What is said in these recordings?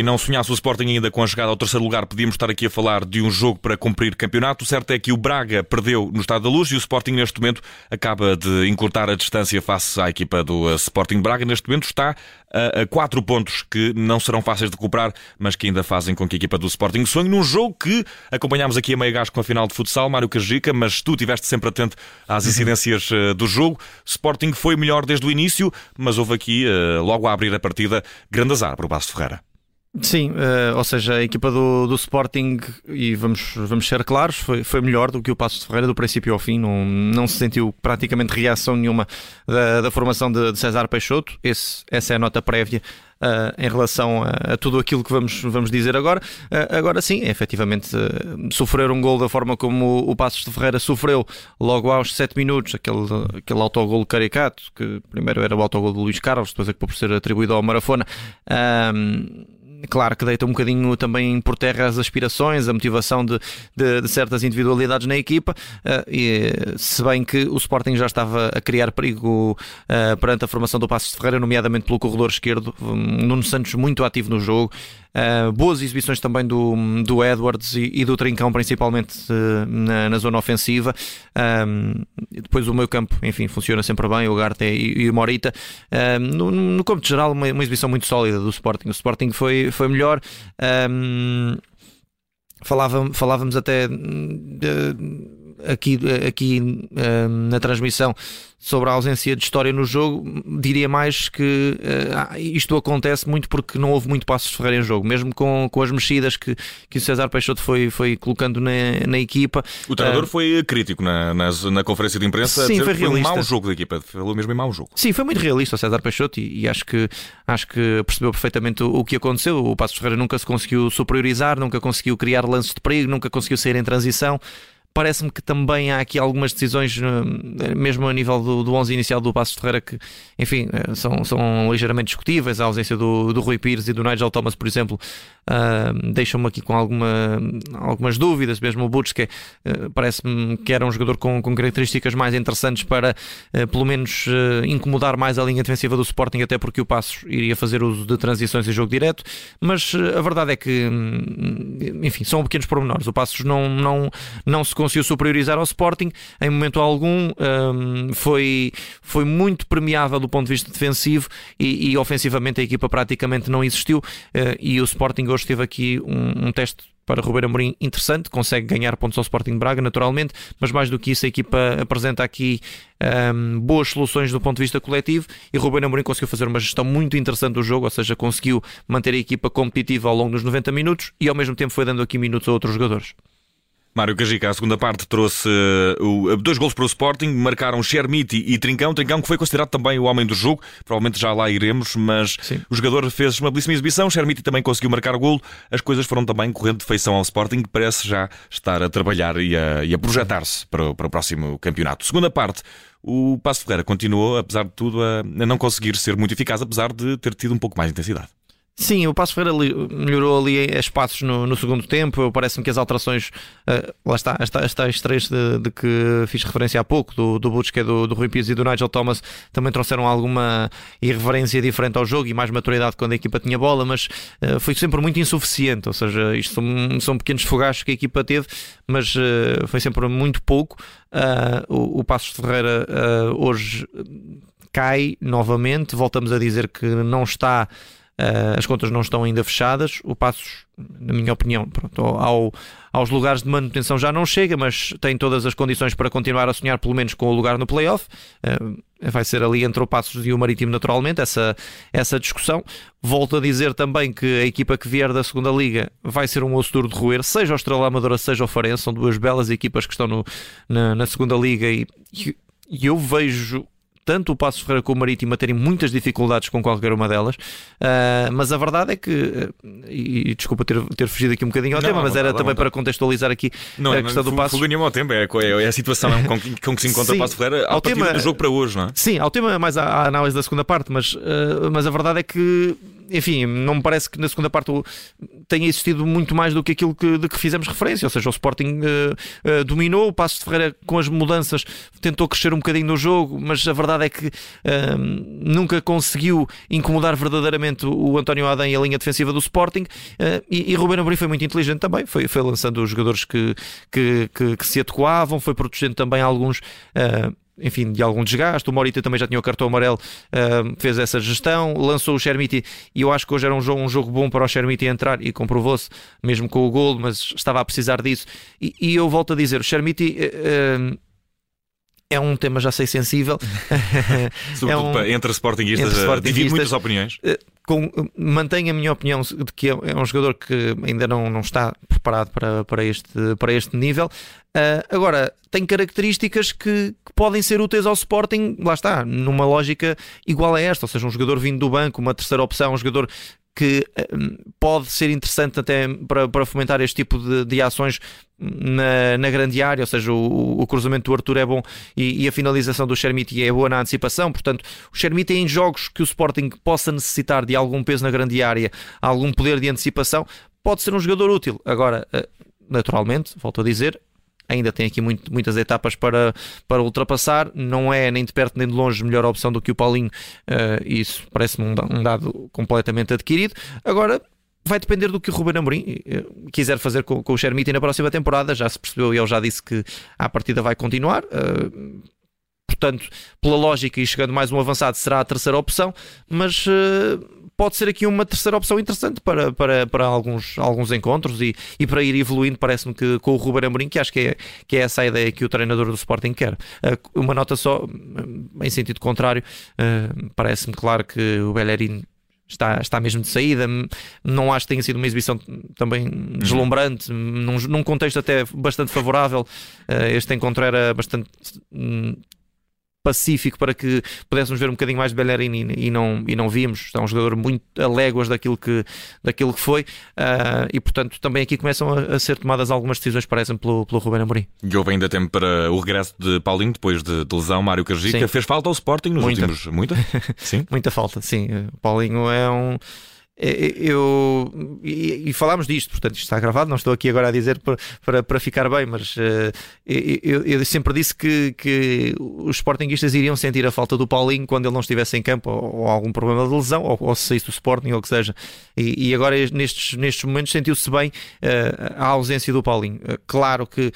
e não sonhasse o Sporting ainda com a chegada ao terceiro lugar, podíamos estar aqui a falar de um jogo para cumprir campeonato. O certo é que o Braga perdeu no Estado da Luz e o Sporting neste momento acaba de encurtar a distância face à equipa do eh, Sporting Braga. Neste momento está a, quatro pontos que não serão fáceis de recuperar, mas que ainda fazem com que a equipa do Sporting sonhe num jogo que acompanhámos aqui a meio gás com a final de futsal, Mário Cajica, mas tu estiveste sempre atento às uhum. incidências eh, do jogo. Sporting foi melhor desde o início, mas houve aqui, logo a abrir a partida, grande azar para o Basso Ferreira. Sim, uh, ou seja, a equipa do, do Sporting, e vamos, vamos ser claros, foi, foi melhor do que o Passo de Ferreira do princípio ao fim. Não, não se sentiu praticamente reação nenhuma da, da formação de, de César Peixoto. Esse, essa é a nota prévia uh, em relação a, a, tudo aquilo que vamos, vamos dizer agora. Uh, agora sim, efetivamente, sofrer um gol da forma como o, o Passos de Ferreira sofreu logo aos 7 minutos, aquele, aquele autogol caricato, que primeiro era o autogol do Luís Carlos, depois é que por ser atribuído ao Marafona claro que deita um bocadinho também por terra as aspirações, a motivação de, de, de certas individualidades na equipa, uh, e, se bem que o Sporting já estava a criar perigo uh, perante a formação do Passos de Ferreira, nomeadamente pelo corredor esquerdo, um, Nuno Santos muito ativo no jogo, Uh, boas exibições também do, do Edwards e, e do Trincão, principalmente uh, na, na, zona ofensiva. Um, depois o meio campo, enfim, funciona sempre bem, o Garte e, e o Morita. no, no campo de geral, uma, uma, exibição muito sólida do Sporting. O Sporting foi, foi melhor. Falava, falávamos até. De, aqui, aqui na transmissão sobre a ausência de história no jogo, diria mais que uh, isto acontece muito porque não houve muito passos de Ferreira em jogo, mesmo com, com as mexidas que, que o César Peixoto foi, foi colocando na, na equipa. O treinador uh, foi crítico na, na, na, conferência de imprensa sim, foi, foi um mau jogo da equipa, falou mesmo em mau jogo. Sim, foi muito realista o César Peixoto e, e acho, que, acho que percebeu perfeitamente o, o que aconteceu. O Passos Ferreira nunca se conseguiu superiorizar, nunca conseguiu criar lances de perigo, nunca conseguiu sair em transição. Parece-me que também há aqui algumas decisões, eh, mesmo a nível do, do 11 inicial do Passos Ferreira, que, enfim, eh, são, são ligeiramente discutíveis. A ausência do, do Rui Pires e do Nigel Thomas, por exemplo, uh, deixam-me aqui com alguma, algumas dúvidas. Mesmo o Butch, que uh, parece-me que era um jogador com, com características mais interessantes para, uh, pelo menos, incomodar mais a linha defensiva do Sporting, até porque o Passos iria fazer uso de transições e jogo direto. Mas a verdade é que, hum, enfim, são pequenos pormenores. O Passos não, não, não se conseguiu superiorizar ao Sporting em momento algum. Um, foi, foi muito premiável do ponto de vista defensivo e, e ofensivamente a equipa praticamente não existiu. Uh, e o Sporting hoje teve aqui um, um teste para Ruben Amorim interessante, consegue ganhar pontos ao Sporting Braga, naturalmente, mas mais do que isso, a equipa apresenta aqui um, boas soluções do ponto de vista coletivo e Ruben Amorim conseguiu fazer uma gestão muito interessante do jogo, ou seja, conseguiu manter a equipa competitiva ao longo dos 90 minutos e ao mesmo tempo foi dando aqui minutos a outros jogadores. Mário Cajica, a segunda parte, trouxe uh, dois gols para o Sporting, marcaram Shermiti e Trincão. Trincão que foi considerado também o homem do jogo, provavelmente já lá iremos, mas Sim. o jogador fez uma belíssima exibição. Shermiti também conseguiu marcar o golo. As coisas foram também correndo de feição ao Sporting, que parece já estar a trabalhar e a, a projetar-se para, para, o próximo campeonato. Segunda parte, o Passo Ferreira continuou, apesar de tudo, a, a não conseguir ser muito eficaz, apesar de ter tido um pouco mais de intensidade. Sim, o Passo Ferreira melhorou ali espaços no, no segundo tempo. Parece-me que as alterações, uh, lá está, estas tais três de, de, que fiz referência há pouco, do, do Butch, do, do Rui Pires e do Nigel Thomas, também trouxeram alguma irreverência diferente ao jogo e mais maturidade quando a equipa tinha bola, mas uh, foi sempre muito insuficiente. Ou seja, isto são, são pequenos fogachos que a equipa teve, mas uh, foi sempre muito pouco. o, o Passos Ferreira hoje cai novamente. Voltamos a dizer que não está Uh, as contas não estão ainda fechadas. O Passos, na minha opinião, pronto, ao, aos lugares de manutenção já não chega, mas tem todas as condições para continuar a sonhar, pelo menos com o lugar no playoff. Uh, vai ser ali entre o Passos e o Marítimo, naturalmente, essa, essa discussão. Volto a dizer também que a equipa que vier da segunda Liga vai ser um osso duro de roer, seja o Estrela Amadora, seja o Farense. São duas belas equipas que estão no, na, na segunda Liga e, e eu vejo tanto o Passo Ferreira como o Marítimo a terem muitas dificuldades com qualquer uma delas, uh, mas a verdade é que, e, e desculpa ter, ter fugido aqui um bocadinho ao não, tema, mas era também para contextualizar aqui não, a questão do Passo. Fuga nenhuma ao tempo, é, é, a situação com, com que se encontra sim, o Passo Ferreira ao tema, do jogo para hoje, não é? Sim, ao tema mais a, a análise da segunda parte, mas, uh, mas a verdade é que enfim, não me parece que na segunda parte tenha existido muito mais do que aquilo que, de que fizemos referência, ou seja, o Sporting uh, uh, dominou, o Passo de Ferreira com as mudanças tentou crescer um bocadinho no jogo, mas a verdade é que uh, nunca conseguiu incomodar verdadeiramente o António Adem e a linha defensiva do Sporting. E, e Ruben Amorim foi muito inteligente também, foi, foi lançando os jogadores que, que, que, que se adequavam, foi protegendo também alguns enfim, de algum desgaste. O Morita também já tinha o cartão amarelo, uh, fez essa gestão, lançou o Chermiti e eu acho que hoje era um jogo, um jogo bom para o Chermiti entrar e comprovou-se, mesmo com o gol, mas estava a precisar disso. E, e eu volto a dizer, o Chermiti. É um tema, já sei, sensível. Sobretudo é um, entre Sportingistas, entre divide muitas opiniões. Com, mantenho a minha opinião de que é, é um jogador que ainda não, não está preparado para, para, este, para este nível. Uh, agora, tem características que, que, podem ser úteis ao Sporting, lá está, numa lógica igual a esta, ou seja, um jogador vindo do banco, uma terceira opção, um jogador que um, pode ser interessante até para, para fomentar este tipo de, de ações na, na, grande área, ou seja, o, o, cruzamento do Arthur é bom e, e a finalização do Chermiti é boa na antecipação, portanto, o Chermiti em jogos que o Sporting possa necessitar de algum peso na grande área, algum poder de antecipação, pode ser um jogador útil. Agora, eh, naturalmente, volto a dizer, ainda tem aqui muito, muitas etapas para, para ultrapassar. Não é nem de perto nem de longe melhor opção do que o Paulinho. Uh, isso parece-me um, um, dado completamente adquirido. Agora. Vai depender do que o Ruben Amorim eh, quiser fazer com, com o Chermiti na próxima temporada. Já se percebeu e ele já disse que a partida vai continuar. Uh, portanto, pela lógica e chegando mais um avançado, será a terceira opção, mas uh, pode ser aqui uma terceira opção interessante para, para, para alguns, alguns encontros e, e para ir evoluindo, parece-me que com o Ruben Amorim, que acho que é, que é essa a ideia que o treinador do Sporting quer. Uh, uma nota só, em sentido contrário, parece-me claro que o Bellerin está, está mesmo de saída. Não acho que tenha sido uma exibição também deslumbrante, num, num contexto até bastante favorável. Este encontro era bastante hum, pacífico para que pudéssemos ver um bocadinho mais de Bellerin e, e, não, e não vimos. É um jogador muito a léguas daquilo que, daquilo que foi uh, e, portanto, também aqui começam a, a ser tomadas algumas decisões, parecem, pelo, pelo Ruben Amorim. E houve ainda tempo para o regresso de Paulinho depois de, de lesão, Mário Cargica. Fez falta ao Sporting nos muita. últimos... Muita? Sim? muita falta, sim. Paulinho é um eu e, e, falámos disto, portanto isto está gravado, não estou aqui agora a dizer para, para, para ficar bem, mas uh, eu, eu, sempre disse que, que os sportinguistas iriam sentir a falta do Paulinho quando ele não estivesse em campo ou, ou algum problema de lesão, ou, ou se saísse do Sporting ou o que seja. E, e agora nestes, nestes momentos sentiu-se bem uh, a ausência do Paulinho. Uh, claro que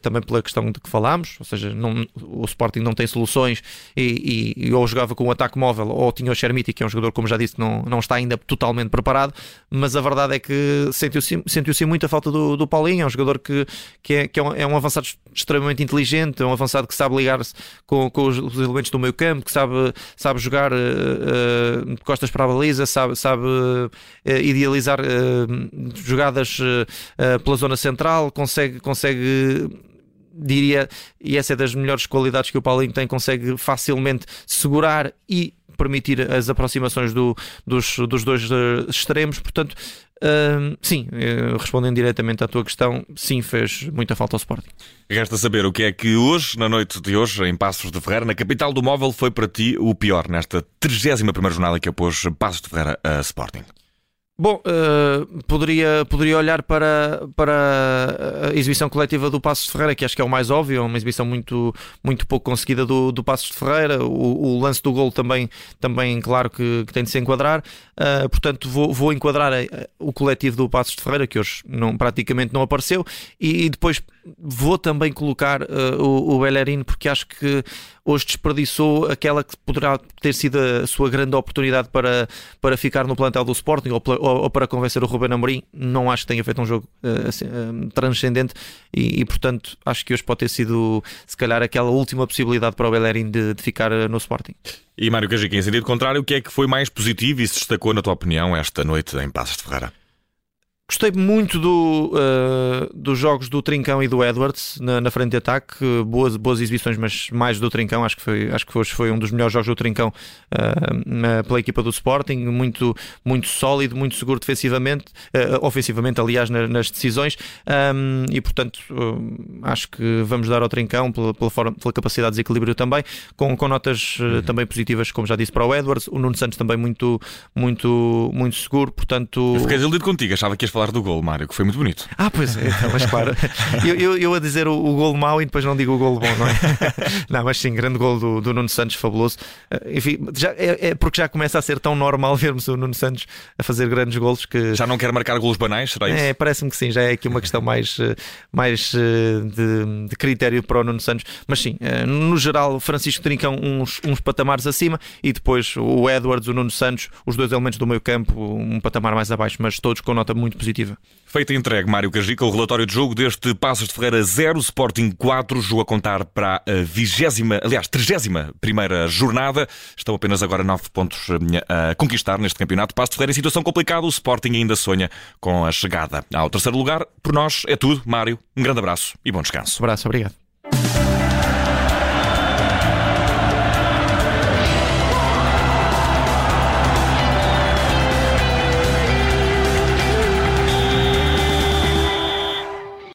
também pela questão de que falámos, ou seja, não, o Sporting não tem soluções e, e, ou jogava com um ataque móvel ou tinha o Chermiti, que é um jogador, como já disse, não, não está ainda totalmente preparado, mas a verdade é que sentiu-se sentiu muita falta do, do Paulinho, é um jogador que, que, é, que é, um, é um avançado extremamente inteligente, é um avançado que sabe ligar-se com, com os, os, elementos do meio campo, que sabe, sabe jogar uh, uh, costas para a baliza, sabe, sabe uh, idealizar jogadas pela zona central, consegue, consegue diria, e essa é das melhores qualidades que o Paulinho tem, consegue facilmente segurar e permitir as aproximações do, dos, dos dois uh, extremos, portanto, uh, sim, uh, respondendo diretamente à tua questão, sim, fez muita falta ao Sporting. Resta saber o que é que hoje, na noite de hoje, em Passos de Ferreira, na capital do móvel, foi para ti o pior nesta 31 jornada que apôs Passos de Ferreira a Sporting. Bom, uh, poderia, poderia olhar para, para a exibição coletiva do Passos de Ferreira, que acho que é o mais óbvio, é uma exibição muito, muito pouco conseguida do, do Passos de Ferreira. O, o lance do gol também, também claro que, que tem de se enquadrar. Uh, portanto, vou, vou enquadrar eh, o coletivo do Passos de Ferreira, que hoje não, praticamente não apareceu, e, e depois vou também colocar uh, o, o Bellerin, porque acho que hoje desperdiçou aquela que poderá ter sido a sua grande oportunidade para, para ficar no plantel do Sporting ou, ou, ou para convencer o Ruben Amorim. Não acho que tenha feito um jogo uh, assim, uh, transcendente e, e, portanto, acho que hoje pode ter sido, se calhar, aquela última possibilidade para o Bellerin de, de ficar no Sporting. E Mário Cajica, em sentido contrário, o que é que foi mais positivo e se destacou, na tua opinião, esta noite em Passos de Ferreira? Gostei muito do, uh, dos jogos do Trincão e do Edwards na, na, frente de ataque. Boas, boas exibições, mas mais do Trincão. Acho que foi, acho que foi, foi um dos melhores jogos do Trincão uh, pela equipa do Sporting. Muito, muito sólido, muito seguro defensivamente, uh, ofensivamente, aliás, nas, nas decisões. Um, e portanto, acho que vamos dar ao Trincão pela, pela, forma, pela capacidade de desequilíbrio também, com, com notas uhum. também positivas, como já disse, para o Edwards. O Nuno Santos também muito, muito, muito seguro. Portanto, eu fiquei desiludido contigo, achava que ias falar do gol, Mário, que foi muito bonito. Ah, pois é, então, mas claro. eu, eu, eu, a dizer o, o gol mau e depois não digo o gol bom, não é? não, mas sim, grande gol do, do Nuno Santos, fabuloso. Eh, enfim, já, é, é, porque já começa a ser tão normal vermos o Nuno Santos a fazer grandes golos que. Já não quer marcar golos banais, será isso? É, parece-me que sim, já é aqui uma questão mais, eh, mais eh, de, de critério para o Nuno Santos. Mas sim, no geral, Francisco Trincão uns, uns patamares acima e depois o Edwards, o Nuno Santos, os dois elementos do meio campo, um patamar mais abaixo, mas todos com nota muito positiva. Feita e entregue, Mário Cajica, o relatório de jogo deste Passos de Ferreira 0, Sporting 4, jogo a contar para a vigésima, aliás, trigésima primeira jornada. Estão apenas agora nove pontos eh, a conquistar neste campeonato. Passos de Ferreira em situação complicada, o Sporting ainda sonha com a chegada ao terceiro lugar. Por nós é tudo, Mário. Um grande abraço e bom descanso. Um abraço, obrigado.